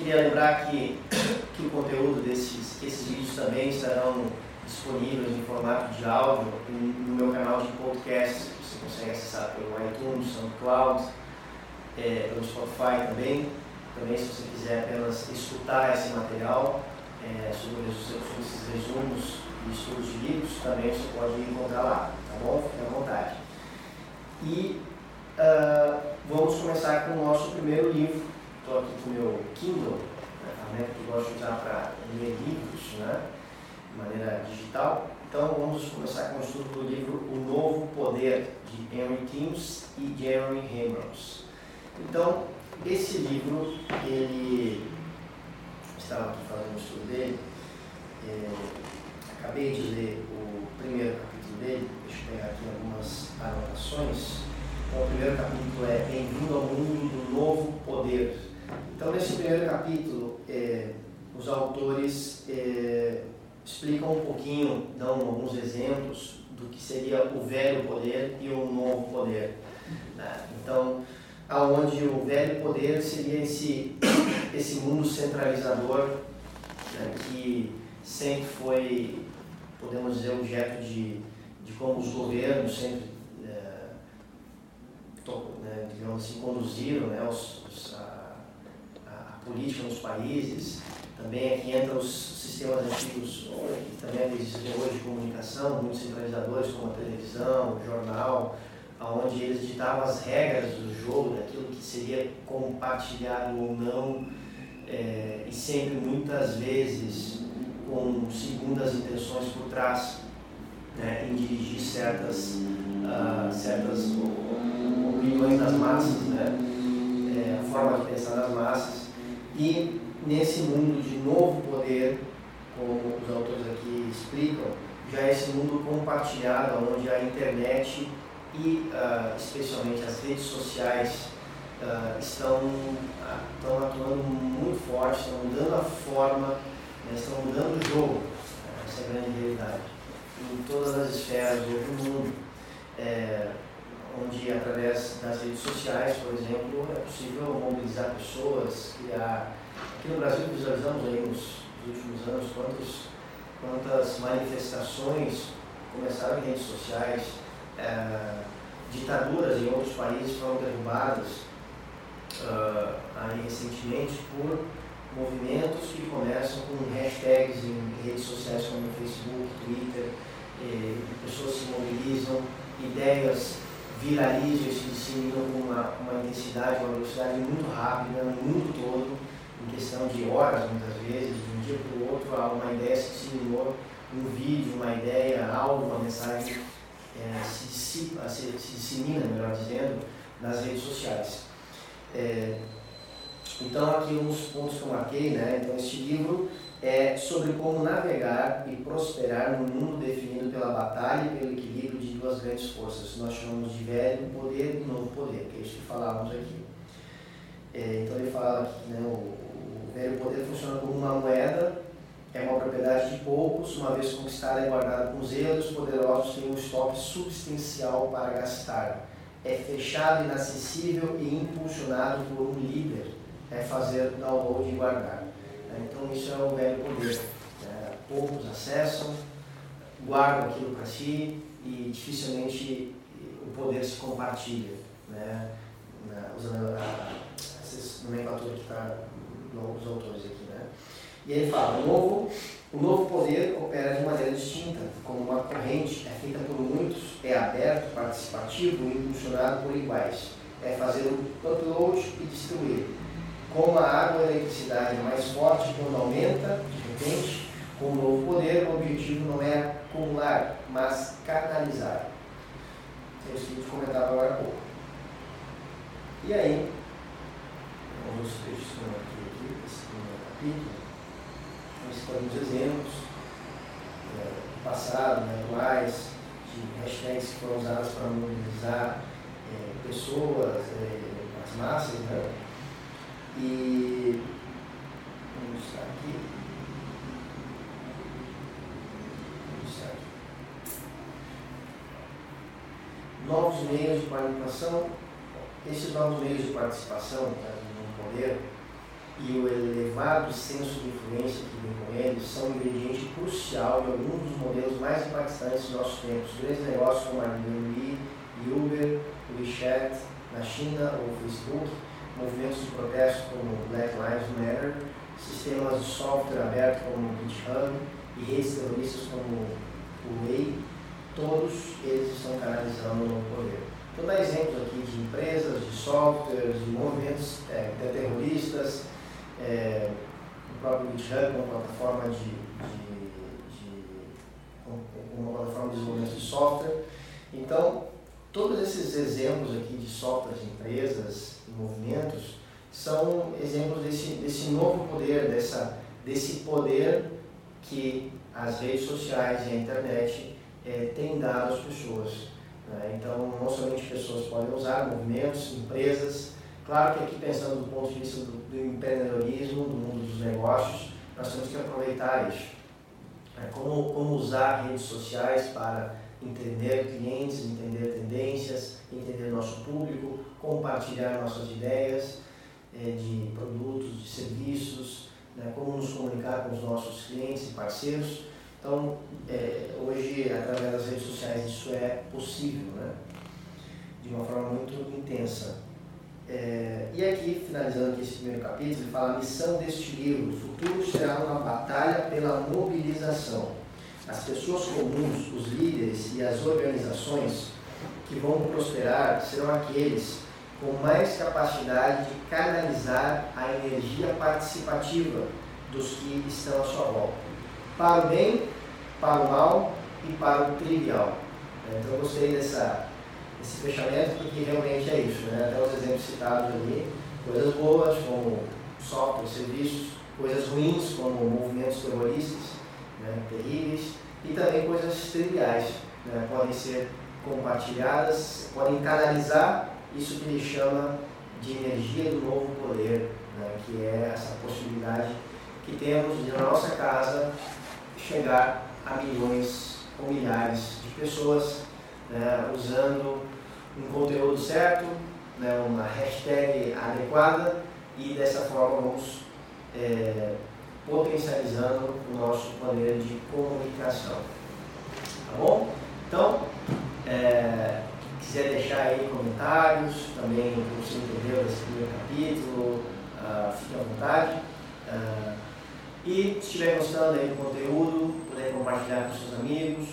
queria lembrar que, que o conteúdo desses esses vídeos também estarão disponíveis em formato de áudio no meu canal de podcast. Você consegue acessar pelo iTunes, SoundCloud, é, pelo Spotify também. Também, se você quiser apenas escutar esse material é, sobre, sobre esses resumos e estudos de livros, também você pode encontrar lá, tá bom? Fique à vontade. E uh, vamos começar com o nosso primeiro livro. Estou aqui com o meu Kindle, a ferramenta que eu gosto de usar para ler livros, né? de maneira digital. Então vamos começar com o estudo do livro O Novo Poder, de Henry Timms e Jeremy Hammonds. Então, esse livro, ele estava aqui fazendo o estudo dele, é, acabei de ler o primeiro capítulo dele, deixa eu pegar aqui algumas anotações. Então, o primeiro capítulo é Bem-vindo ao mundo do novo poder. Então, nesse primeiro capítulo, é, os autores é, explicam um pouquinho, dão alguns exemplos do que seria o velho poder e o novo poder. Né? Então, aonde o velho poder seria esse, esse mundo centralizador né, que sempre foi, podemos dizer, objeto de, de como os governos sempre, é, to, né, digamos assim, conduziram né, os, os, a, a, política nos países. Também aqui entra os sistemas antigos, que também existem hoje de comunicação, muitos centralizadores como a televisão, o jornal, onde eles ditavam as regras do jogo, daquilo que seria compartilhado ou não, é, e sempre, muitas vezes, com segundas intenções por trás, né, em dirigir certas, uh, certas opiniões das massas, né, é, a forma de pensar das massas. E nesse mundo de novo poder, como os autores aqui explicam, já é esse mundo compartilhado, onde a internet e uh, especialmente as redes sociais uh, estão, uh, estão atuando muito forte, estão mudando a forma, né, estão mudando o jogo, essa é a grande realidade, em todas as esferas do mundo, é, onde através das redes sociais, por exemplo, é possível mobilizar pessoas, criar. Aqui no Brasil visualizamos aí nos, últimos anos quantos, quantas manifestações começaram em redes sociais, é, ditaduras em outros países foram derrubadas uh, aí recentemente por movimentos que começam com hashtags em redes sociais como Facebook, Twitter, pessoas se mobilizam, ideias viralizam e se disseminam com uma, uma intensidade, uma velocidade muito rápida no mundo todo, em questão de horas muitas vezes, de um dia para o outro, uma ideia se disseminou, um vídeo, uma ideia, algo, uma mensagem é, se, dissipa, se, se, dissemina, melhor dizendo, nas redes sociais. É, então, aqui uns pontos que eu marquei, né? Então, este livro é sobre como navegar e prosperar no mundo definido pela batalha e pelo equilíbrio de duas grandes forças. Nós chamamos de velho poder e novo poder, que é isso que falávamos aqui. É, então, ele fala que né, o, o velho poder funciona como uma moeda é uma propriedade de poucos, uma vez conquistada e guardada com zelo, os poderosos têm um estoque substancial para gastar. É fechado, inacessível e impulsionado por um líder. É fazer download e guardar. Então isso é o velho poder. É, poucos acessam, guardam aquilo para si e dificilmente o poder se compartilha. Né? Usando a, essa nomenclatura que está nos autores aqui. E ele fala, o novo, o novo poder opera de maneira distinta, como uma corrente, é feita por muitos, é aberto, participativo e impulsionado por iguais. É fazer o upload e distribuir. Como a água e a eletricidade é mais forte quando aumenta, de repente, com o novo poder, o objetivo não é acumular, mas canalizar. É isso que a gente comentava agora há pouco. E aí, vamos fechando aqui, primeiro capítulo nós alguns exemplos é, do passado, né, atuais, de hashtags que foram usadas para mobilizar é, pessoas, é, as massas, né? E vamos estar aqui. Aqui. Novos meios de participação. Esses novos meios de participação tá, no poder e o elevado senso de influência que vem com eles são um ingrediente crucial em alguns dos modelos mais impactantes dos nossos tempos. Grandes negócios como a Airbnb, Uber, WeChat, na China ou Facebook, movimentos de protesto como Black Lives Matter, sistemas de software aberto como GitHub e redes terroristas como o Way, todos eles estão canalizando no poder. Vou dar exemplos aqui de empresas, de softwares, de movimentos é, terroristas, é, o próprio GitHub, uma plataforma de, de, de, uma plataforma de desenvolvimento de software. Então, todos esses exemplos aqui de softwares, empresas e movimentos são exemplos desse, desse novo poder, dessa, desse poder que as redes sociais e a internet é, têm dado às pessoas. Né? Então, não somente pessoas podem usar, movimentos, empresas, Claro que aqui pensando do ponto de vista do, do empreendedorismo, do mundo dos negócios, nós temos que aproveitar isso. É, como, como usar redes sociais para entender clientes, entender tendências, entender nosso público, compartilhar nossas ideias é, de produtos, de serviços, né, como nos comunicar com os nossos clientes e parceiros. Então, é, hoje, através das redes sociais, isso é possível, né, de uma forma muito intensa. É, e aqui, finalizando aqui esse primeiro capítulo, ele fala a missão deste livro. O futuro será uma batalha pela mobilização. As pessoas comuns, os líderes e as organizações que vão prosperar serão aqueles com mais capacidade de canalizar a energia participativa dos que estão à sua volta. Para o bem, para o mal e para o trivial. Então gostei dessa esse fechamento, porque realmente é isso, né? até os exemplos citados ali, coisas boas como software, serviços, coisas ruins como movimentos terroristas, né? terríveis, e também coisas triviais, né? podem ser compartilhadas, podem canalizar isso que ele chama de energia do novo poder, né? que é essa possibilidade que temos de na nossa casa chegar a milhões ou milhares de pessoas né, usando um conteúdo certo, né, uma hashtag adequada e dessa forma vamos é, potencializando o nosso poder de comunicação. Tá bom? Então, é, quiser deixar aí comentários, também o que você entendeu desse primeiro capítulo, uh, fique à vontade. Uh, e se estiver gostando aí do conteúdo, puder compartilhar com seus amigos,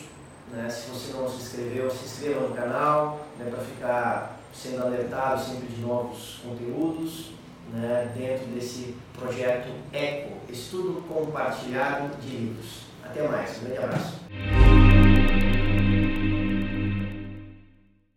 né? Se você não se inscreveu, se inscreva no canal né, para ficar sendo alertado sempre de novos conteúdos né, dentro desse projeto ECO, Estudo Compartilhado de Livros. Até mais, um grande abraço.